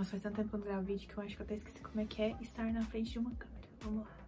Nossa, faz tanto tempo que eu não gravo vídeo que eu acho que eu até esqueci como é que é estar na frente de uma câmera. Vamos lá.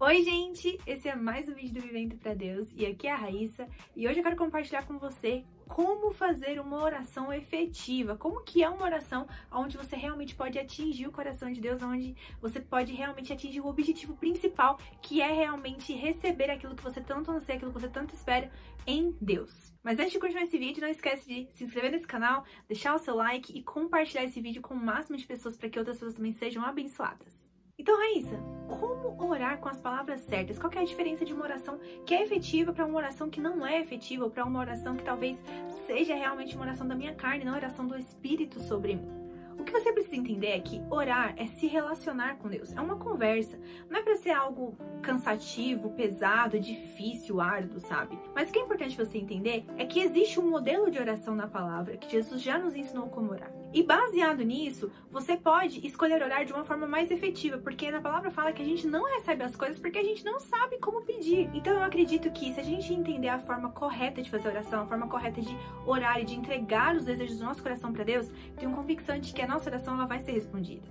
Oi, gente! Esse é mais um vídeo do Vivendo para Deus e aqui é a Raíssa e hoje eu quero compartilhar com você como fazer uma oração efetiva, como que é uma oração onde você realmente pode atingir o coração de Deus, onde você pode realmente atingir o objetivo principal, que é realmente receber aquilo que você tanto anseia, aquilo que você tanto espera em Deus. Mas antes de continuar esse vídeo, não esquece de se inscrever nesse canal, deixar o seu like e compartilhar esse vídeo com o máximo de pessoas para que outras pessoas também sejam abençoadas. Então, Raíssa, como orar com as palavras certas? Qual é a diferença de uma oração que é efetiva para uma oração que não é efetiva, ou para uma oração que talvez seja realmente uma oração da minha carne, não uma oração do Espírito sobre mim? O que você precisa entender é que orar é se relacionar com Deus, é uma conversa. Não é para ser algo cansativo, pesado, difícil, árduo, sabe? Mas o que é importante você entender é que existe um modelo de oração na palavra que Jesus já nos ensinou como orar. E baseado nisso, você pode escolher orar de uma forma mais efetiva, porque na palavra fala que a gente não recebe as coisas porque a gente não sabe como pedir. Então eu acredito que se a gente entender a forma correta de fazer oração, a forma correta de orar e de entregar os desejos do nosso coração para Deus, tenho convicção de que a nossa oração ela vai ser respondida.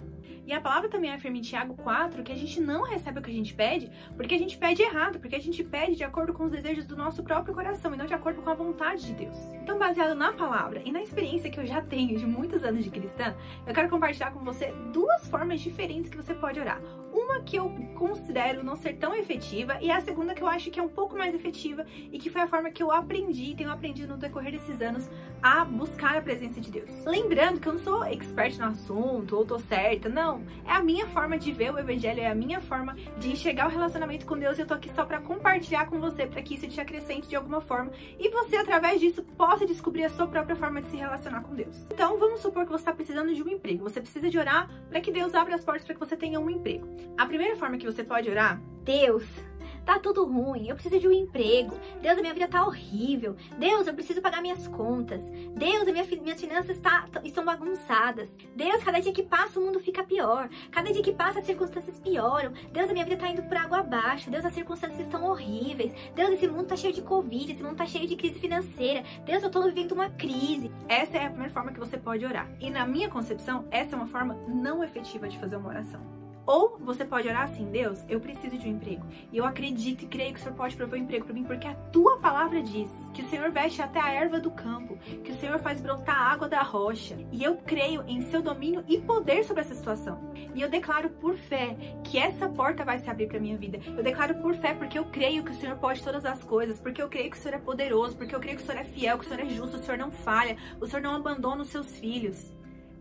E a palavra também afirma em Tiago 4 que a gente não recebe o que a gente pede porque a gente pede errado, porque a gente pede de acordo com os desejos do nosso próprio coração e não de acordo com a vontade de Deus. Então, baseado na palavra e na experiência que eu já tenho de muitos anos de cristã, eu quero compartilhar com você duas formas diferentes que você pode orar. Uma que eu considero não ser tão efetiva e a segunda que eu acho que é um pouco mais efetiva e que foi a forma que eu aprendi, tenho aprendido no decorrer desses anos a buscar a presença de Deus. Lembrando que eu não sou expert no assunto ou tô certa, não. É a minha forma de ver o evangelho, é a minha forma de enxergar o relacionamento com Deus eu tô aqui só para compartilhar com você, para que isso te acrescente de alguma forma e você através disso possa descobrir a sua própria forma de se relacionar com Deus. Então, vamos supor que você está precisando de um emprego. Você precisa de orar para que Deus abra as portas para que você tenha um emprego. A primeira forma que você pode orar, Deus, tá tudo ruim, eu preciso de um emprego. Deus, a minha vida tá horrível. Deus, eu preciso pagar minhas contas. Deus, minha, minhas finanças tá, estão bagunçadas. Deus, cada dia que passa o mundo fica pior. Cada dia que passa as circunstâncias pioram. Deus, a minha vida tá indo por água abaixo. Deus, as circunstâncias estão horríveis. Deus, esse mundo tá cheio de Covid, esse mundo tá cheio de crise financeira. Deus, eu tô vivendo uma crise. Essa é a primeira forma que você pode orar. E na minha concepção, essa é uma forma não efetiva de fazer uma oração. Ou você pode orar assim, Deus, eu preciso de um emprego. E eu acredito e creio que o Senhor pode prover um emprego para mim, porque a tua palavra diz que o Senhor veste até a erva do campo, que o Senhor faz brotar a água da rocha. E eu creio em seu domínio e poder sobre essa situação. E eu declaro por fé que essa porta vai se abrir para minha vida. Eu declaro por fé porque eu creio que o Senhor pode todas as coisas, porque eu creio que o Senhor é poderoso, porque eu creio que o Senhor é fiel, que o Senhor é justo, o Senhor não falha, o Senhor não abandona os seus filhos.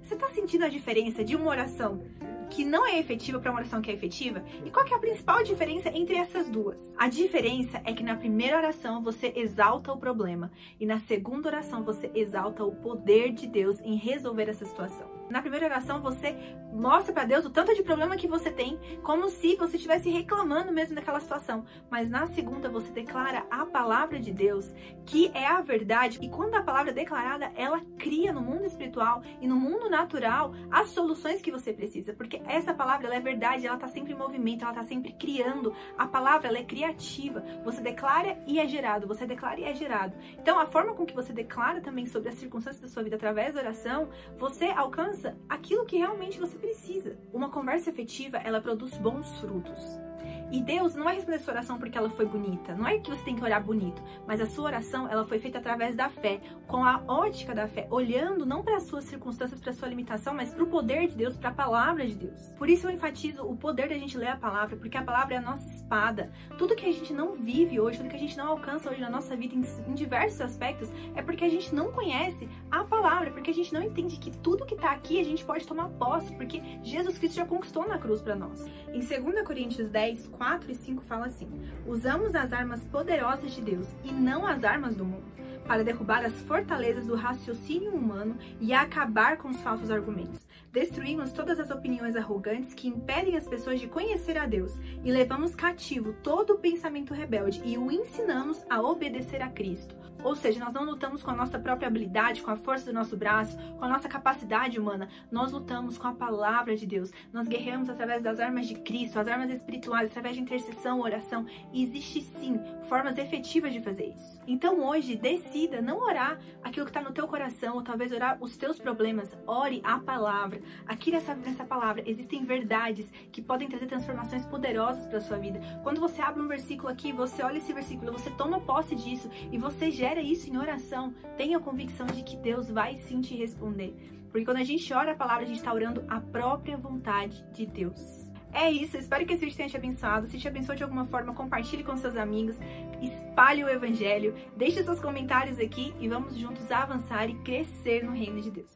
Você está sentindo a diferença de uma oração que não é efetiva para uma oração que é efetiva? E qual é a principal diferença entre essas duas? A diferença é que na primeira oração você exalta o problema e na segunda oração você exalta o poder de Deus em resolver essa situação. Na primeira oração você mostra para Deus o tanto de problema que você tem, como se você estivesse reclamando mesmo daquela situação. Mas na segunda você declara a palavra de Deus, que é a verdade, e quando a palavra é declarada, ela cria no mundo espiritual e no mundo natural as soluções que você precisa, porque essa palavra ela é verdade, ela tá sempre em movimento, ela tá sempre criando. A palavra ela é criativa. Você declara e é gerado, você declara e é gerado. Então, a forma com que você declara também sobre as circunstâncias da sua vida através da oração, você alcança alcança aquilo que realmente você precisa. Uma conversa efetiva, ela produz bons frutos. E Deus não vai responder sua oração porque ela foi bonita. Não é que você tem que orar bonito, mas a sua oração ela foi feita através da fé, com a ótica da fé, olhando não para as suas circunstâncias, para a sua limitação, mas para o poder de Deus, para a palavra de Deus. Por isso eu enfatizo o poder da gente ler a palavra, porque a palavra é a nossa espada. Tudo que a gente não vive hoje, tudo que a gente não alcança hoje na nossa vida em, em diversos aspectos, é porque a gente não conhece a palavra, porque a gente não entende que tudo que está aqui a gente pode tomar posse, porque Jesus Cristo já conquistou na cruz para nós. Em 2 Coríntios 10, 4 e 5 fala assim: Usamos as armas poderosas de Deus e não as armas do mundo, para derrubar as fortalezas do raciocínio humano e acabar com os falsos argumentos. Destruímos todas as opiniões arrogantes que impedem as pessoas de conhecer a Deus e levamos cativo todo o pensamento rebelde e o ensinamos a obedecer a Cristo. Ou seja, nós não lutamos com a nossa própria habilidade, com a força do nosso braço, com a nossa capacidade humana. Nós lutamos com a palavra de Deus. Nós guerreamos através das armas de Cristo, as armas espirituais, através de intercessão, oração. E existe sim formas efetivas de fazer isso. Então hoje, decida não orar aquilo que está no teu coração, ou talvez orar os teus problemas. Ore a palavra. Aqui nessa, nessa palavra existem verdades que podem trazer transformações poderosas para sua vida. Quando você abre um versículo aqui, você olha esse versículo, você toma posse disso e você gera isso em oração, tenha a convicção de que Deus vai sim te responder. Porque quando a gente ora a palavra, a gente está orando a própria vontade de Deus. É isso, espero que esse vídeo tenha te abençoado. Se te abençoou de alguma forma, compartilhe com seus amigos, espalhe o evangelho, deixe seus comentários aqui e vamos juntos avançar e crescer no reino de Deus.